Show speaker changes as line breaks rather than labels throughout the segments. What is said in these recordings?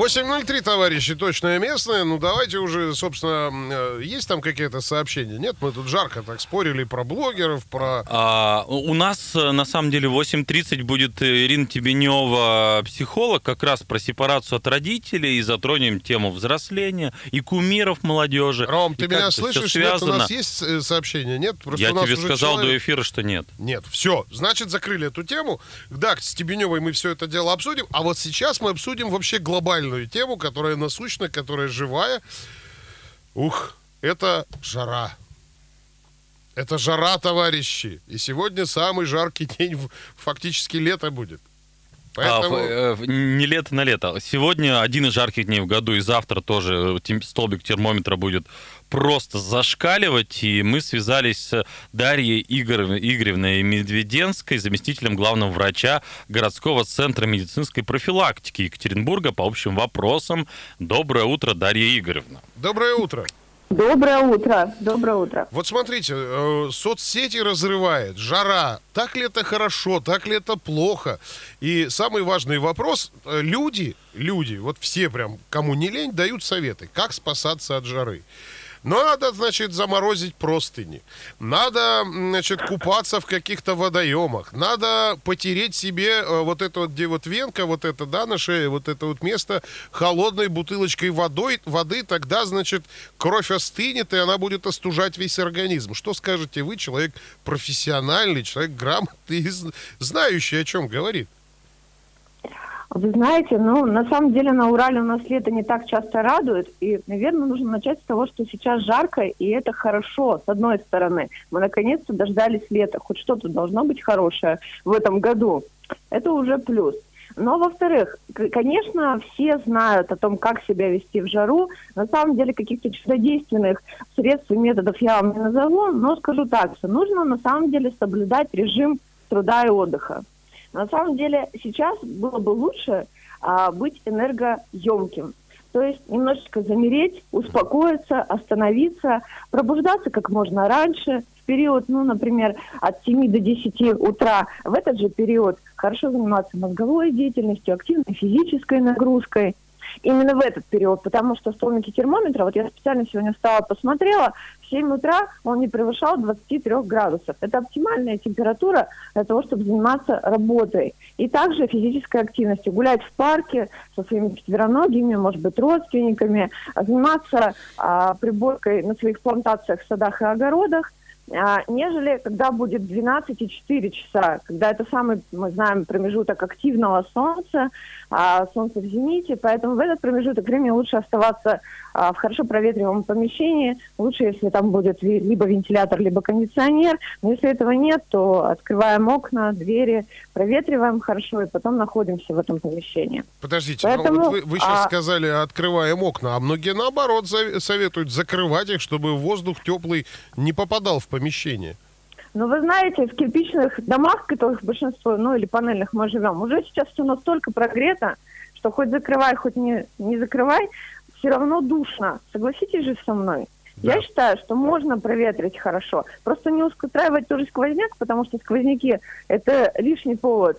8.03, товарищи, точное местное. Ну, давайте уже, собственно, э, есть там какие-то сообщения? Нет, мы тут жарко так спорили про блогеров, про...
А, у нас, э, на самом деле, 8.30 будет э, Ирина Тебенева, психолог, как раз про сепарацию от родителей, и затронем тему взросления и кумиров молодежи.
Ром, ты меня слышишь? Нет, у нас есть сообщения? Нет?
Просто Я тебе сказал человек... до эфира, что нет.
Нет, все. Значит, закрыли эту тему. Да, с Тебеневой мы все это дело обсудим, а вот сейчас мы обсудим вообще глобально актуальную тему, которая насущна, которая живая. Ух, это жара. Это жара, товарищи. И сегодня самый жаркий день, фактически лето будет.
Поэтому... А, э, не лето на лето. Сегодня один из жарких дней в году, и завтра тоже столбик термометра будет просто зашкаливать. И мы связались с Дарьей Игоревной, Игоревной Медведенской, заместителем главного врача городского центра медицинской профилактики Екатеринбурга по общим вопросам. Доброе утро, Дарья Игоревна.
Доброе утро.
Доброе утро, доброе утро.
Вот смотрите, э, соцсети разрывает, жара. Так ли это хорошо, так ли это плохо? И самый важный вопрос, э, люди, люди, вот все прям, кому не лень, дают советы, как спасаться от жары. Надо, значит, заморозить простыни. Надо, значит, купаться в каких-то водоемах. Надо потереть себе э, вот это вот, где вот венка, вот это, да, на шее, вот это вот место холодной бутылочкой водой, воды. Тогда, значит, кровь остынет, и она будет остужать весь организм. Что скажете вы, человек профессиональный, человек грамотный, знающий, о чем говорит?
Вы знаете, ну, на самом деле на Урале у нас лето не так часто радует, и, наверное, нужно начать с того, что сейчас жарко, и это хорошо, с одной стороны. Мы наконец-то дождались лета, хоть что-то должно быть хорошее в этом году. Это уже плюс. Но, во-вторых, конечно, все знают о том, как себя вести в жару. На самом деле, каких-то чудодейственных средств и методов я вам не назову, но скажу так, что нужно на самом деле соблюдать режим труда и отдыха. На самом деле сейчас было бы лучше а, быть энергоемким. То есть немножечко замереть, успокоиться, остановиться, пробуждаться как можно раньше, в период, ну, например, от 7 до 10 утра. В этот же период хорошо заниматься мозговой деятельностью, активной физической нагрузкой – именно в этот период, потому что столбики термометра, вот я специально сегодня встала, посмотрела, в 7 утра он не превышал 23 градусов. Это оптимальная температура для того, чтобы заниматься работой. И также физической активностью. Гулять в парке со своими четвероногими, может быть, родственниками, заниматься а, приборкой на своих плантациях, садах и огородах, нежели когда будет 12,4 часа, когда это самый, мы знаем, промежуток активного солнца, а, солнце в зените, поэтому в этот промежуток времени лучше оставаться а, в хорошо проветриваемом помещении, лучше, если там будет либо вентилятор, либо кондиционер, но если этого нет, то открываем окна, двери, проветриваем хорошо и потом находимся в этом помещении.
Подождите, Поэтому, ну, вот вы, вы сейчас а... сказали, открываем окна, а многие наоборот советуют закрывать их, чтобы воздух теплый не попадал в помещение.
Но вы знаете, в кирпичных домах, в которых большинство, ну или панельных мы живем, уже сейчас все настолько прогрето, что хоть закрывай, хоть не, не закрывай, все равно душно. Согласитесь же со мной? Да. Я считаю, что можно проветрить хорошо. Просто не устраивать тоже сквозняк, потому что сквозняки – это лишний повод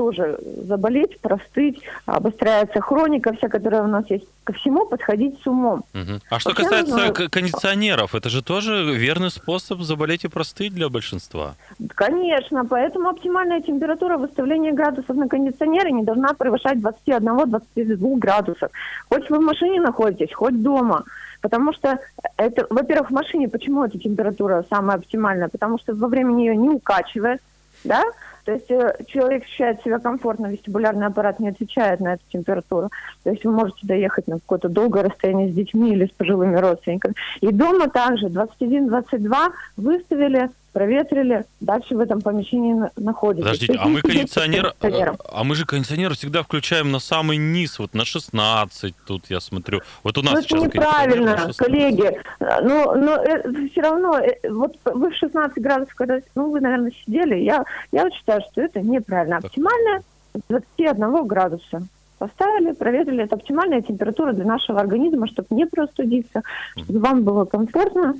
тоже заболеть, простыть, обостряется хроника вся, которая у нас есть. Ко всему подходить с умом.
Угу. А что Вообще касается нужно... кондиционеров, это же тоже верный способ заболеть и простыть для большинства?
Конечно, поэтому оптимальная температура выставления градусов на кондиционере не должна превышать 21-22 градусов. Хоть вы в машине находитесь, хоть дома. Потому что это, во-первых, в машине почему эта температура самая оптимальная? Потому что во время нее не укачивает, да, то есть э, человек ощущает себя комфортно, вестибулярный аппарат не отвечает на эту температуру. То есть вы можете доехать на какое-то долгое расстояние с детьми или с пожилыми родственниками. И дома также 21-22 выставили проветрили, дальше в этом помещении на- находитесь.
Подождите,
есть
а мы кондиционер,
кондиционером.
а мы же кондиционер всегда включаем на самый низ, вот на 16, тут я смотрю. Вот у нас
Ну,
сейчас кондиционер на
неправильно,
16.
коллеги. Ну, но все равно, э, вот вы в 16 градусов, когда, ну, вы, наверное, сидели, я, я вот считаю, что это неправильно.
Так.
Оптимальная 21 градуса. Поставили, проверили, это оптимальная температура для нашего организма, чтобы не простудиться, чтобы вам было комфортно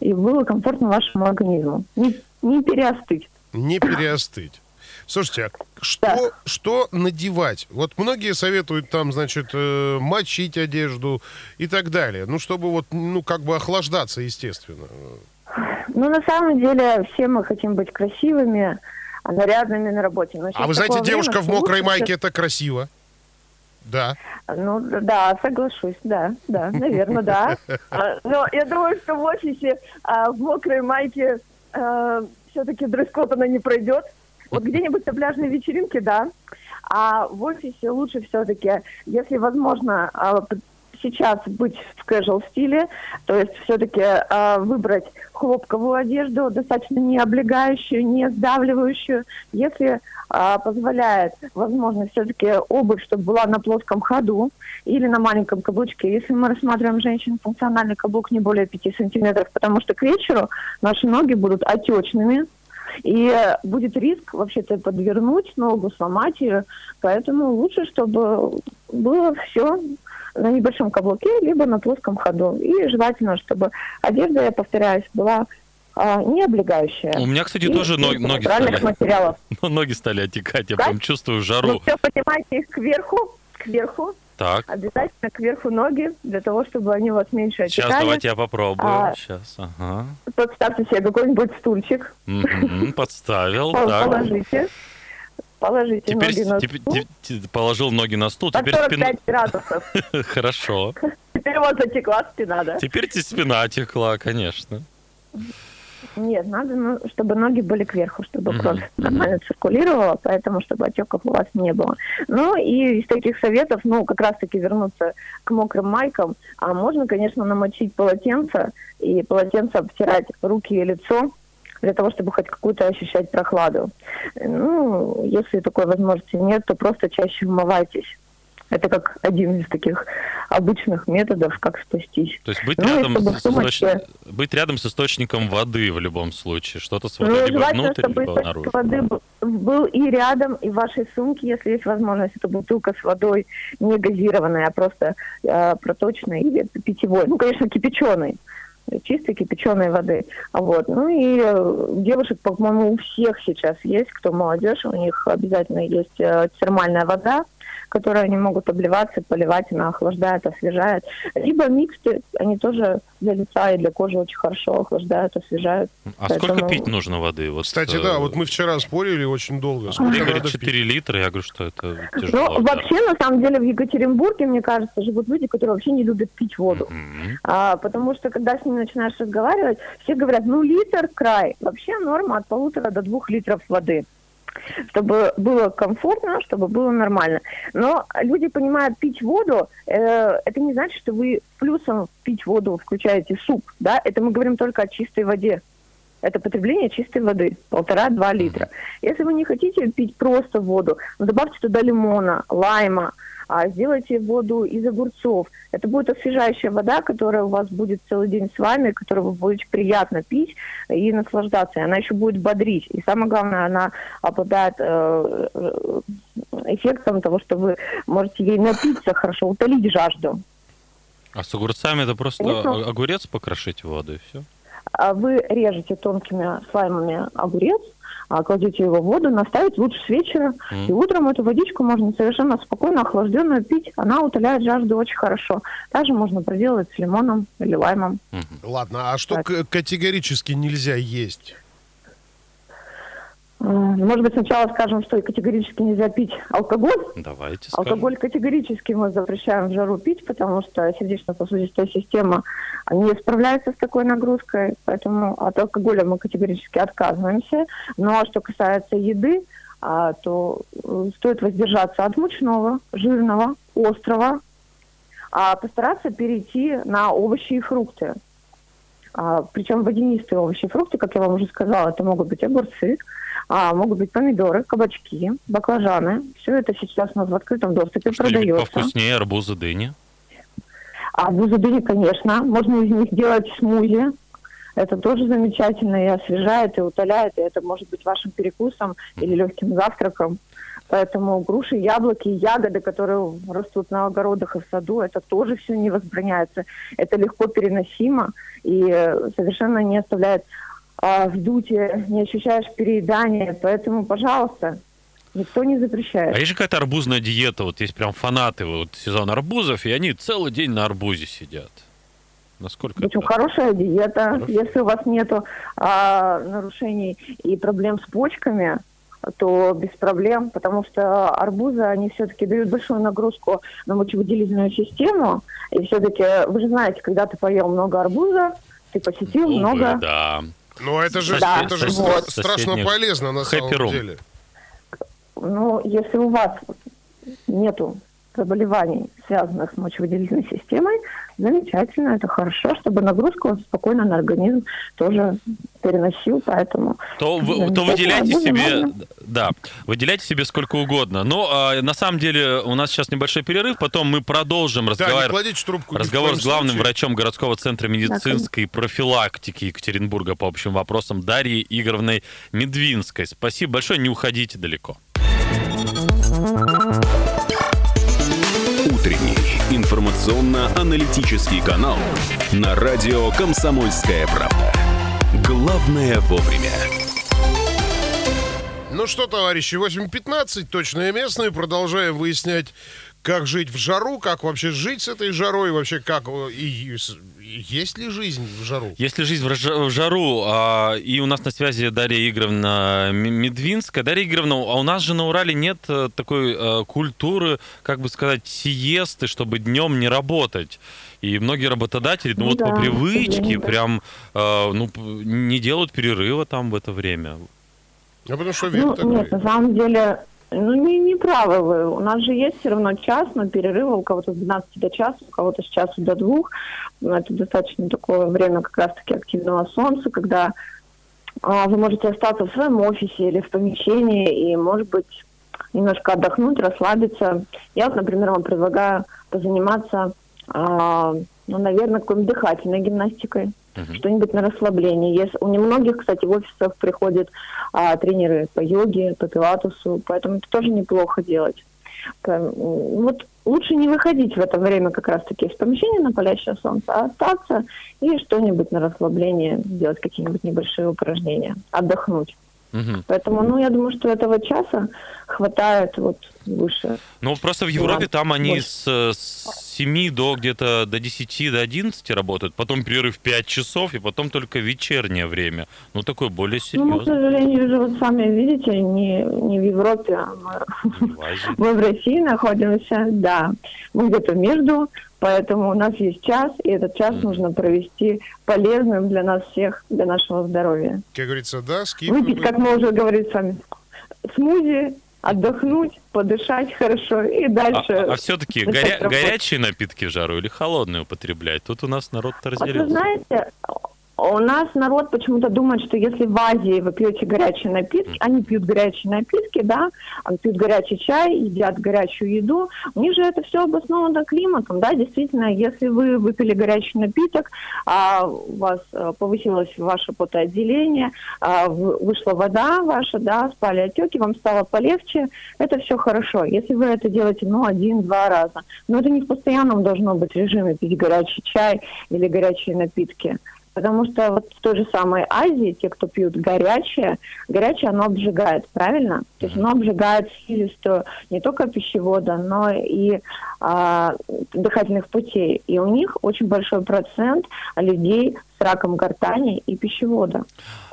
и было комфортно вашему организму. Не, не переостыть.
Не переостыть. Слушайте, а что,
Да.
что надевать? Вот многие советуют там, значит, э, мочить одежду и так далее. Ну, чтобы вот, ну, как бы охлаждаться, естественно.
Ну, на самом деле, все мы хотим быть красивыми, а нарядными на работе. Но
А вы знаете,
время,
девушка в мокрой
лучше
майке это красиво. Да.
Ну, да, соглашусь, да, да, наверное, да. А, Но я думаю, что в офисе а, в мокрой майке все-таки дресс-код она не пройдет. Вот где-нибудь на пляжной вечеринке, да. А в офисе лучше все-таки, если возможно, а, сейчас быть в casual стиле, то есть все-таки выбрать хлопковую одежду, достаточно не облегающую, не сдавливающую. Если а, позволяет, возможно, все-таки обувь, чтобы была на плоском ходу или на маленьком каблучке. Если мы рассматриваем женщин, функциональный каблук не более 5 сантиметров, потому что к вечеру наши ноги будут отечными, и э, будет риск вообще-то подвернуть ногу, сломать ее. Поэтому лучше, чтобы было все на небольшом каблуке, либо на плоском ходу. И желательно, чтобы одежда, я повторяюсь, была а, не облегающая.
У меня, кстати,
И
тоже
из
ноги, стали,
материалов.
ноги стали отекать, я
Да?
прям чувствую
Ну,
жару.
все поднимайте их кверху, кверху,
Так,
обязательно кверху ноги, для того, чтобы они у вас меньше
сейчас
отекали.
давайте я попробую.
А,
Сейчас, ага.
Подставьте себе какой-нибудь стульчик,
Мгм, Подставил,
положите, положите
Теперь,
ноги на
теперь-
стул.
те- те- положил ноги на стул,
Под
теперь спина...
45 градусов.
Хорошо.
Теперь у вас затекла спина, да?
Теперь тебе спина текла, конечно.
Нет, надо, ну, чтобы ноги были кверху, чтобы
Мгм,
кровь нормально циркулировала, поэтому чтобы отеков у вас не было. Ну и из таких советов, ну, как раз-таки вернуться к мокрым майкам, а можно, конечно, намочить полотенце и полотенце обтирать руки и лицо, для того, чтобы хоть какую-то ощущать прохладу. Ну, если такой возможности нет, то просто чаще умывайтесь. Это как один из таких обычных методов, как спастись.
То есть быть,
Ну,
рядом с
сумочке-
быть рядом с источником воды в любом случае. Что-то с
Ну,
водой либо
желательно,
внутрь,
чтобы
либо наружу.
воды был и рядом, и в вашей сумке, если есть возможность, это бутылка с водой не газированная, а просто э, проточной или питьевой. Ну, конечно, кипяченой чистой кипяченой воды. А Вот. Ну и э, девушек, по-моему, у всех сейчас есть, кто молодежь, у них обязательно есть э, термальная вода, которой они могут обливаться, поливать, она охлаждает, освежает. Либо миксты, они тоже для лица и для кожи очень хорошо охлаждают, освежают.
А сколько
Поэтому-
пить нужно воды? Вот,
Кстати,
э,
да, вот мы вчера спорили очень долго. Сколько надо
говорят,
пить?
4 литра, я говорю, что это тяжело.
Ну,
да.
вообще, на самом деле, в Екатеринбурге, мне кажется, живут люди, которые вообще не любят пить воду.
Мгм.
А, потому что, когда с ними начинаешь разговаривать, все говорят, ну, литр край. Вообще норма от полутора до двух литров воды. Чтобы было комфортно, чтобы было нормально. Но люди понимают, пить воду, э, это не значит, что вы плюсом пить воду включаете суп. Да? Это мы говорим только о чистой воде. Это потребление чистой воды, полтора-два литра. Если вы не хотите пить просто воду, добавьте туда лимона, лайма, а, сделайте воду из огурцов. Это будет освежающая вода, которая у вас будет целый день с вами, которую вы будете приятно пить и наслаждаться. И она еще будет бодрить. И самое главное, она обладает э, э, эффектом того, что вы можете ей напиться хорошо, утолить жажду.
А с огурцами это просто
Конечно.
огурец покрошить в воду и все?
А Вы режете тонкими слаймами огурец, а, кладете его в воду, наставить лучше с вечера.
Мгм.
И утром эту водичку можно совершенно спокойно, охлажденную пить. Она утоляет жажду очень хорошо. Также можно проделать с лимоном или лаймом.
Ладно, а что
Так.
категорически нельзя есть?
Может быть, сначала скажем, что категорически нельзя пить алкоголь.
Давайте скажем.
Алкоголь категорически мы запрещаем в жару пить, потому что сердечно-сосудистая система не справляется с такой нагрузкой, поэтому от алкоголя мы категорически отказываемся. Ну а что касается еды, а, то э, стоит воздержаться от мучного, жирного, острого, а постараться перейти на овощи и фрукты. А, причем водянистые овощи и фрукты, как я вам уже сказала, это могут быть огурцы, а, могут быть помидоры, кабачки, баклажаны. Все это сейчас у нас в открытом доступе
Что-нибудь
продается.
повкуснее, арбузы, дыни.
Арбузы дыни, конечно, можно из них делать смузи. Это тоже замечательно и освежает, и утоляет, и это может быть вашим перекусом или легким завтраком. Поэтому груши, яблоки, ягоды, которые растут на огородах и в саду, это тоже все не возбраняется. Это легко переносимо и э, совершенно не оставляет а, вздутие, не ощущаешь переедания. Поэтому, пожалуйста, никто не запрещает.
А есть же какая-то арбузная диета, вот есть прям фанаты вот сезон арбузов, и они целый день на арбузе сидят. Насколько
Причем
это?
хорошая диета.
Хорошо.
Если у вас нету а, нарушений и проблем с почками, то без проблем, потому что арбузы, они все-таки дают большую нагрузку на мочевыделительную систему. И все-таки, вы же знаете, когда ты поел много арбуза, ты посетил
Увы,
много...
да.
Ну, это же,
Да,
это же
вот.
стра- страшно полезно на самом деле.
Ну, если у вас нету заболеваний, связанных с мочевыделительной системой, замечательно, это хорошо, чтобы нагрузку он спокойно на организм тоже переносил, поэтому...
То, вы- то выделяйте себе,
можно.
да, выделяйте себе сколько угодно. Но а, на самом деле у нас сейчас небольшой перерыв, потом мы продолжим
Да,
разговаривать.
кладите трубку.
Разговор с главным
случае.
врачом городского центра медицинской профилактики Екатеринбурга по общим вопросам Дарьей Игоревной Медвинской. Спасибо большое, не уходите далеко.
Утренний информационно-аналитический канал на радио «Комсомольская правда». Главное вовремя.
Ну что, товарищи, 8.15, точное местное. Продолжаем выяснять, как жить в жару, как вообще жить с этой жарой, вообще как... И, и есть ли жизнь в жару?
Если жизнь в жару, а, и у нас на связи Дарья Игоревна Медвинская. Дарья Игоревна, а у нас же на Урале нет э, такой э, культуры, как бы сказать, сиесты, чтобы днем не работать. И многие работодатели, ну,
Ну
вот
да,
по привычке, прям, э, ну, не делают перерыва там в это время.
А потому что век
Ну,
такой.
нет, на самом деле, ну, не, не правы вы. У нас же есть все равно час, но перерывы у кого-то с 12 до часа, у кого-то с часу до двух. Это достаточно такое время как раз-таки активного солнца, когда а, вы можете остаться в своем офисе или в помещении и, может быть, немножко отдохнуть, расслабиться. Я вот, например, вам предлагаю позаниматься, а, ну, наверное, какой-нибудь дыхательной гимнастикой что-нибудь на расслабление. Если, у немногих, кстати, в офисах приходят а, тренеры по йоге, по пилатусу, поэтому это тоже неплохо делать. Вот лучше не выходить в это время как раз-таки из помещения на палящее солнце, а остаться и что-нибудь на расслабление, делать какие-нибудь небольшие упражнения, отдохнуть.
Мгм.
Поэтому, ну, я думаю, что этого часа хватает вот выше.
Ну, просто в Европе
Да,
там они
больше.
с, с 7 до где-то до 10, до 11 работают, потом перерыв 5 часов, и потом только вечернее время. Ну, такое более
Ну, мы, к
серьезное.
сожалению, же вот сами видите, не, не в Европе, а. Мы
в
России находимся, да. Мы где-то между, поэтому у нас есть час, и этот час нужно провести полезным для нас всех, для нашего здоровья.
Как говорится, да, скидку.
Выпить, как мы уже говорили с вами, смузи, отдохнуть, подышать хорошо и
А,
дальше.
все-таки
начать работать.
горячие напитки в жару или холодные употреблять? Тут у нас народ-то
Вот вы
разделился.
знаете, у нас народ почему-то думает, что если в Азии вы пьете горячие напитки, они пьют горячие напитки, да, они пьют горячий чай, едят горячую еду, у них же это все обосновано климатом, да, действительно, если вы выпили горячий напиток, а у вас э, повысилось ваше потоотделение, а, вышла вода ваша, да, спали отеки, вам стало полегче, это все хорошо. Если вы это делаете, ну, один-два раза, но это не в постоянном должно быть режиме пить горячий чай или горячие напитки. Потому что вот в той же самой Азии, те, кто пьют горячее, горячее оно обжигает, правильно? То есть оно обжигает слизистую не только пищевода, но и а, дыхательных путей. И у них очень большой процент людей с раком гортани и пищевода.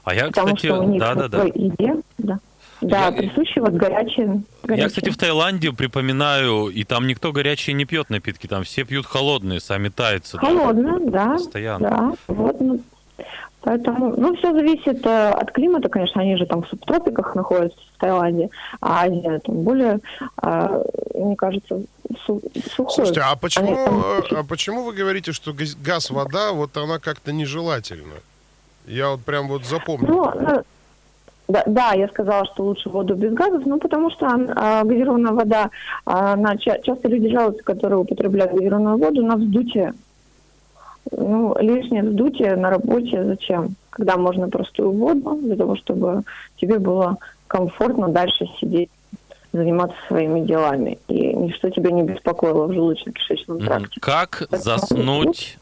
А я,
потому
кстати,
что у них
да, да, да.
еде, да, да
Я-
присущи вот горячие,
Я,
горячие.
кстати, в Таиланде припоминаю, и там никто горячие не пьет напитки, там все пьют холодные, сами тайцы. да.
Холодно, да.
Постоянно.
Да, вот. ну, Поэтому, ну, все зависит э, от климата, конечно, они же там в субтропиках находятся в Таиланде, а Азия там более, э, мне кажется, сухой.
Слушайте, а почему, а почему вы говорите, что газ, вода, вот она как-то нежелательна? Я вот прям вот запомнил. Ну
да, да, я сказала, что лучше воду без газов, ну, потому что а, газированная вода, а, она, часто люди жалуются, которые употребляют газированную воду, на вздутие. Ну, лишнее вздутие на работе зачем? Когда можно простую воду, для того, чтобы тебе было комфортно дальше сидеть заниматься своими делами, и ничто тебя не беспокоило в желудочно-кишечном тракте.
Как заснуть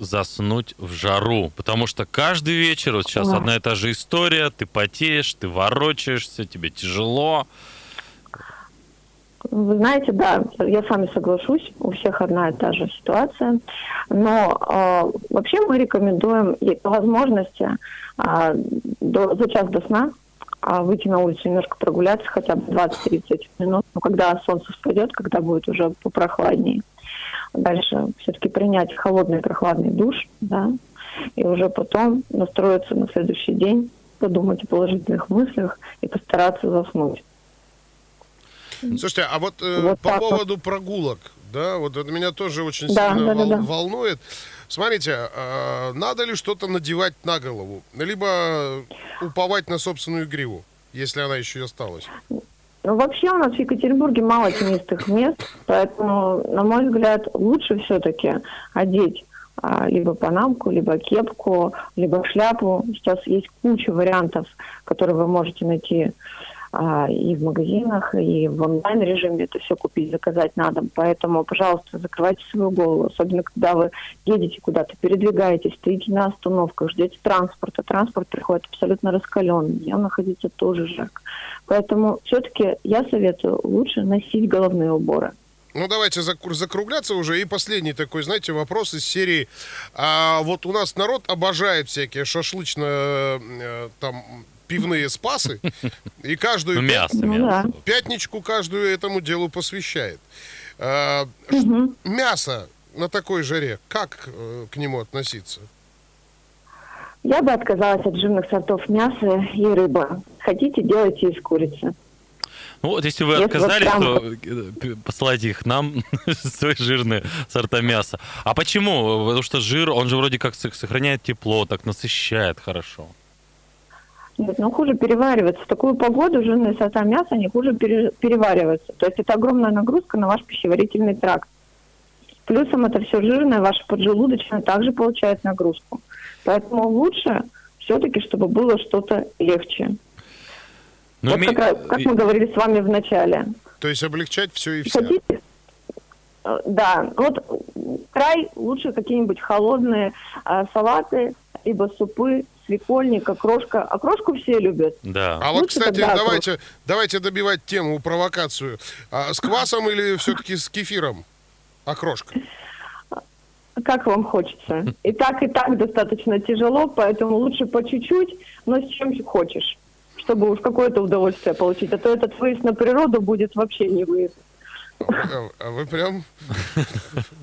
заснуть в жару, потому что каждый вечер, вот сейчас да. одна и та же история, ты потеешь, ты ворочаешься, тебе тяжело.
Вы знаете, да, я с вами соглашусь, у всех одна и та же ситуация, но э, вообще мы рекомендуем по возможности э, до, за час до сна э, выйти на улицу немножко прогуляться, хотя бы 20-30 минут, но когда солнце встает, когда будет уже попрохладнее дальше все-таки принять холодный прохладный душ, да, и уже потом настроиться на следующий день, подумать о положительных мыслях и постараться заснуть.
Слушайте, а вот, э, вот по поводу вот. прогулок, да, вот это меня тоже очень да, сильно да, вол- да, да. волнует. Смотрите, э, надо ли что-то надевать на голову, либо уповать на собственную гриву, если она еще и осталась?
Ну, вообще у нас в Екатеринбурге мало тенистых мест, поэтому, на мой взгляд, лучше все-таки одеть а, либо панамку, либо кепку, либо шляпу. Сейчас есть куча вариантов, которые вы можете найти и в магазинах, и в онлайн-режиме это все купить, заказать на дом. Поэтому, пожалуйста, закрывайте свою голову, особенно когда вы едете куда-то, передвигаетесь, стоите на остановках, ждете транспорта. Транспорт приходит абсолютно раскаленный, днем находиться тоже жарко. Поэтому все-таки я советую лучше носить головные уборы.
Ну, давайте закругляться уже. И последний такой, знаете, вопрос из серии. А, вот у нас народ обожает всякие шашлычно э, там пивные спасы, и каждую ну, мясо, пят... мясо. пятничку каждую этому делу посвящает. А, угу. Мясо на такой жаре, как э, к нему относиться?
Я бы отказалась от жирных сортов мяса и рыбы. Хотите, делайте из курицы.
Ну вот, если вы если отказались, вот то э, посылайте их нам, свои жирные сорта мяса. А почему? Потому что жир, он же вроде как сохраняет тепло, так насыщает хорошо.
Нет, ну хуже перевариваться. В такую погоду жирные сорта мяса, они хуже пере, перевариваются. То есть это огромная нагрузка на ваш пищеварительный тракт. Плюсом это все жирное, ваше поджелудочное также получает нагрузку. Поэтому лучше все-таки, чтобы было что-то легче. Но ну, вот ми... как, как мы говорили с вами в начале.
То есть облегчать все и все.
Хотите? Э, да, вот край лучше какие-нибудь холодные а, салаты, либо супы свекольник, окрошка. Окрошку все любят.
Да. А вот, кстати, давайте, давайте добивать тему, провокацию. А с квасом или все-таки с кефиром окрошка?
Как вам хочется. И так, и так достаточно тяжело, поэтому лучше по чуть-чуть, но с чем хочешь, чтобы уж какое-то удовольствие получить. А то этот выезд на природу будет вообще не выезд.
А вы прям...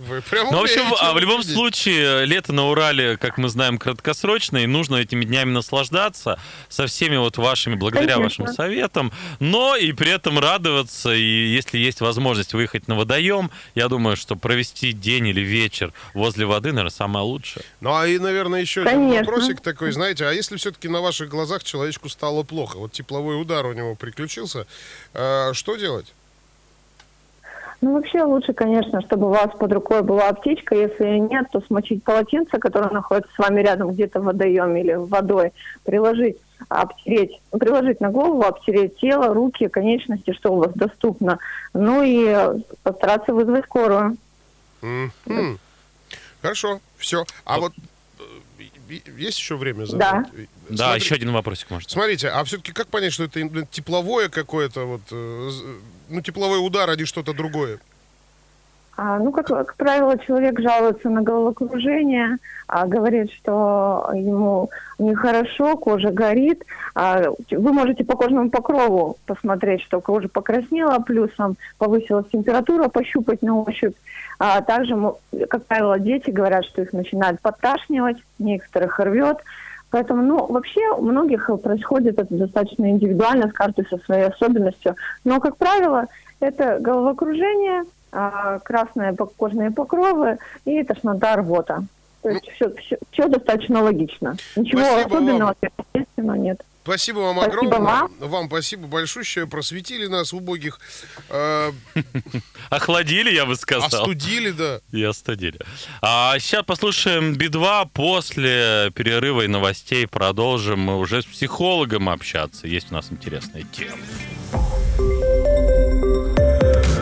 Вы прям
Ну, в общем, а в любом случае, лето на Урале, как мы знаем, краткосрочное, и нужно этими днями наслаждаться со всеми вот вашими, благодаря Конечно. вашим советам, но и при этом радоваться, и если есть возможность выехать на водоем, я думаю, что провести день или вечер возле воды, наверное, самое лучшее.
Ну, а и, наверное, еще один вопросик такой, знаете, а если все-таки на ваших глазах человечку стало плохо, вот тепловой удар у него приключился, э, что делать?
Ну, вообще лучше, конечно, чтобы у вас под рукой была аптечка. Если нет, то смочить полотенце, которое находится с вами рядом где-то в водоеме или водой, приложить, обтереть, приложить на голову, обтереть тело, руки, конечности, что у вас доступно. Ну и постараться вызвать скорую.
Mm-hmm. Хорошо, все. А вот э, есть еще время задать?
Да. Да, еще один вопросик может.
Смотрите, а все-таки как понять, что это тепловое какое-то вот э, ну, тепловой удар, а не что-то другое?
А, ну, как, как правило, человек жалуется на головокружение, а, говорит, что ему нехорошо, кожа горит. А, вы можете по кожному покрову посмотреть, что кожа покраснела, плюсом повысилась температура, пощупать на ощупь. А также, как правило, дети говорят, что их начинает подташнивать, некоторых рвет. Поэтому, ну, вообще у многих происходит это достаточно индивидуально, с каждой со своей особенностью. Но, как правило, это головокружение, красные кожные покровы и тошнота, рвота. То есть все, все, все достаточно логично. Ничего
Спасибо
особенного,
вам.
естественно, нет.
Спасибо вам
Спасибо
огромное.
вам.
Вам спасибо большущее. Просветили нас, убогих. Э,
Охладили, я бы сказал.
остудили, да.
И остудили. А сейчас послушаем Би-2. После перерыва и новостей продолжим мы уже с психологом общаться. Есть у нас интересная тема.